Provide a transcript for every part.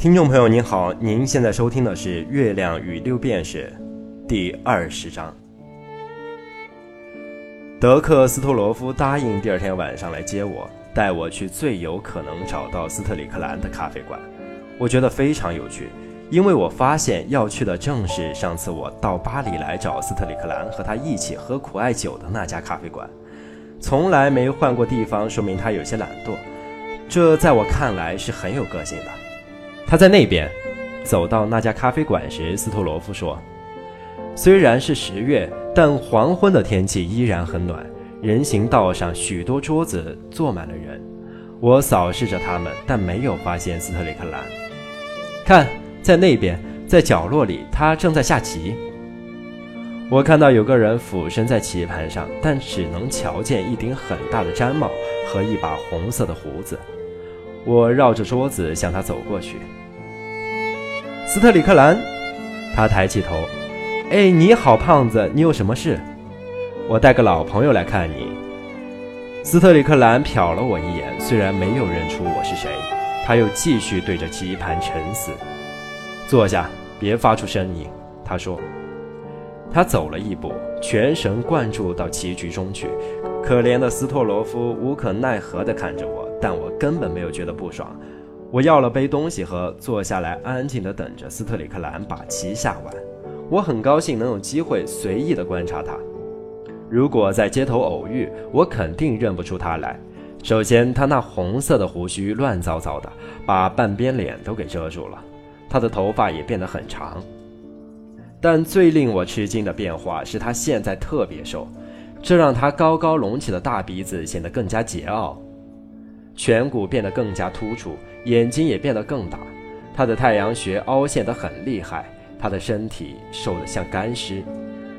听众朋友您好，您现在收听的是《月亮与六便士》第二十章。德克斯托罗夫答应第二天晚上来接我，带我去最有可能找到斯特里克兰的咖啡馆。我觉得非常有趣，因为我发现要去的正是上次我到巴黎来找斯特里克兰和他一起喝苦艾酒的那家咖啡馆。从来没换过地方，说明他有些懒惰，这在我看来是很有个性的。他在那边，走到那家咖啡馆时，斯托罗夫说：“虽然是十月，但黄昏的天气依然很暖。人行道上许多桌子坐满了人。我扫视着他们，但没有发现斯特里克兰。看，在那边，在角落里，他正在下棋。我看到有个人俯身在棋盘上，但只能瞧见一顶很大的毡帽和一把红色的胡子。我绕着桌子向他走过去。”斯特里克兰，他抬起头，哎，你好，胖子，你有什么事？我带个老朋友来看你。斯特里克兰瞟了我一眼，虽然没有认出我是谁，他又继续对着棋盘沉思。坐下，别发出声音。他说。他走了一步，全神贯注到棋局中去。可怜的斯托罗夫无可奈何地看着我，但我根本没有觉得不爽。我要了杯东西喝，坐下来安静地等着斯特里克兰把棋下完。我很高兴能有机会随意地观察他。如果在街头偶遇，我肯定认不出他来。首先，他那红色的胡须乱糟糟的，把半边脸都给遮住了。他的头发也变得很长。但最令我吃惊的变化是他现在特别瘦，这让他高高隆起的大鼻子显得更加桀骜，颧骨变得更加突出。眼睛也变得更大，他的太阳穴凹陷得很厉害，他的身体瘦得像干尸。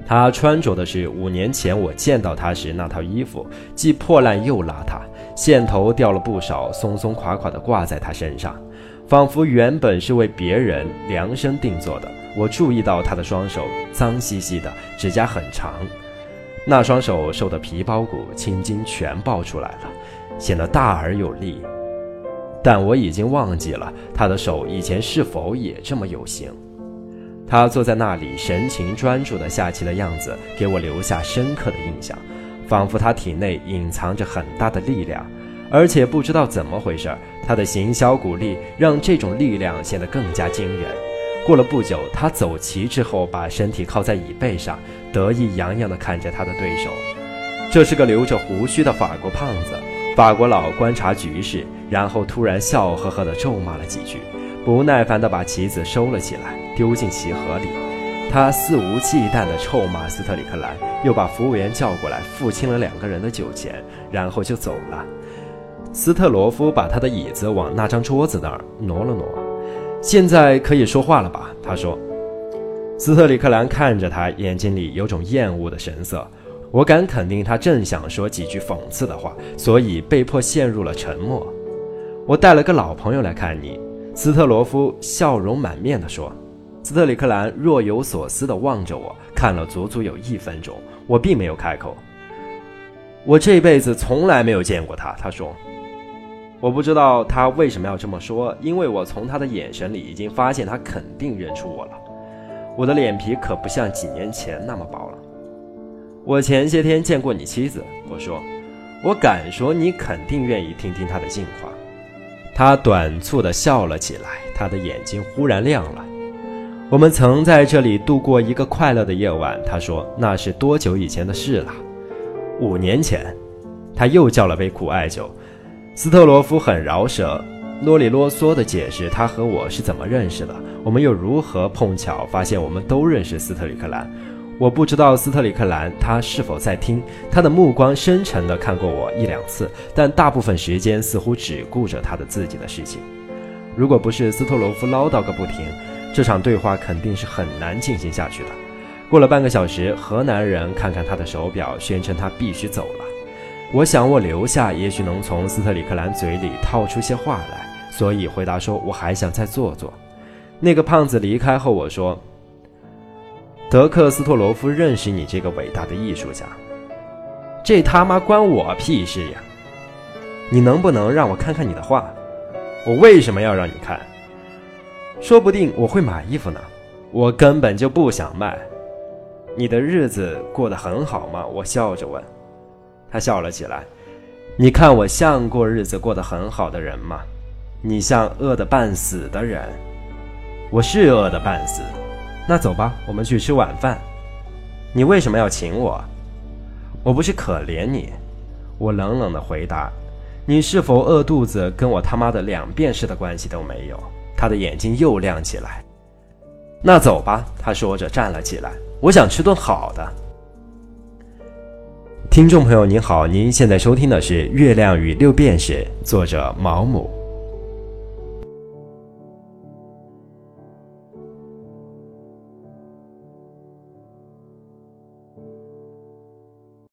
他穿着的是五年前我见到他时那套衣服，既破烂又邋遢，线头掉了不少，松松垮垮地挂在他身上，仿佛原本是为别人量身定做的。我注意到他的双手脏兮兮的，指甲很长，那双手瘦得皮包骨，青筋全爆出来了，显得大而有力。但我已经忘记了他的手以前是否也这么有型。他坐在那里，神情专注地下棋的样子，给我留下深刻的印象，仿佛他体内隐藏着很大的力量，而且不知道怎么回事，他的行销鼓励让这种力量显得更加惊人。过了不久，他走棋之后，把身体靠在椅背上，得意洋洋地看着他的对手。这是个留着胡须的法国胖子。法国佬观察局势，然后突然笑呵呵地咒骂了几句，不耐烦地把棋子收了起来，丢进棋盒里。他肆无忌惮地臭骂斯特里克兰，又把服务员叫过来，付清了两个人的酒钱，然后就走了。斯特罗夫把他的椅子往那张桌子那儿挪了挪。现在可以说话了吧？他说。斯特里克兰看着他，眼睛里有种厌恶的神色。我敢肯定，他正想说几句讽刺的话，所以被迫陷入了沉默。我带了个老朋友来看你，斯特罗夫笑容满面地说。斯特里克兰若有所思地望着我，看了足足有一分钟。我并没有开口。我这辈子从来没有见过他，他说。我不知道他为什么要这么说，因为我从他的眼神里已经发现他肯定认出我了。我的脸皮可不像几年前那么薄了。我前些天见过你妻子，我说，我敢说你肯定愿意听听她的近况。他短促地笑了起来，他的眼睛忽然亮了。我们曾在这里度过一个快乐的夜晚，他说，那是多久以前的事了？五年前。他又叫了杯苦艾酒。斯特罗夫很饶舌，啰里啰嗦地解释他和我是怎么认识的，我们又如何碰巧发现我们都认识斯特里克兰。我不知道斯特里克兰他是否在听，他的目光深沉地看过我一两次，但大部分时间似乎只顾着他的自己的事情。如果不是斯特罗夫唠叨个不停，这场对话肯定是很难进行下去的。过了半个小时，河南人看看他的手表，宣称他必须走了。我想我留下，也许能从斯特里克兰嘴里套出些话来，所以回答说我还想再坐坐。那个胖子离开后，我说。德克斯托罗夫认识你这个伟大的艺术家，这他妈关我屁事呀！你能不能让我看看你的画？我为什么要让你看？说不定我会买衣服呢。我根本就不想卖。你的日子过得很好吗？我笑着问。他笑了起来。你看我像过日子过得很好的人吗？你像饿得半死的人。我是饿得半死。那走吧，我们去吃晚饭。你为什么要请我？我不是可怜你。我冷冷的回答。你是否饿肚子，跟我他妈的两便士的关系都没有。他的眼睛又亮起来。那走吧，他说着站了起来。我想吃顿好的。听众朋友您好，您现在收听的是《月亮与六便士》，作者毛姆。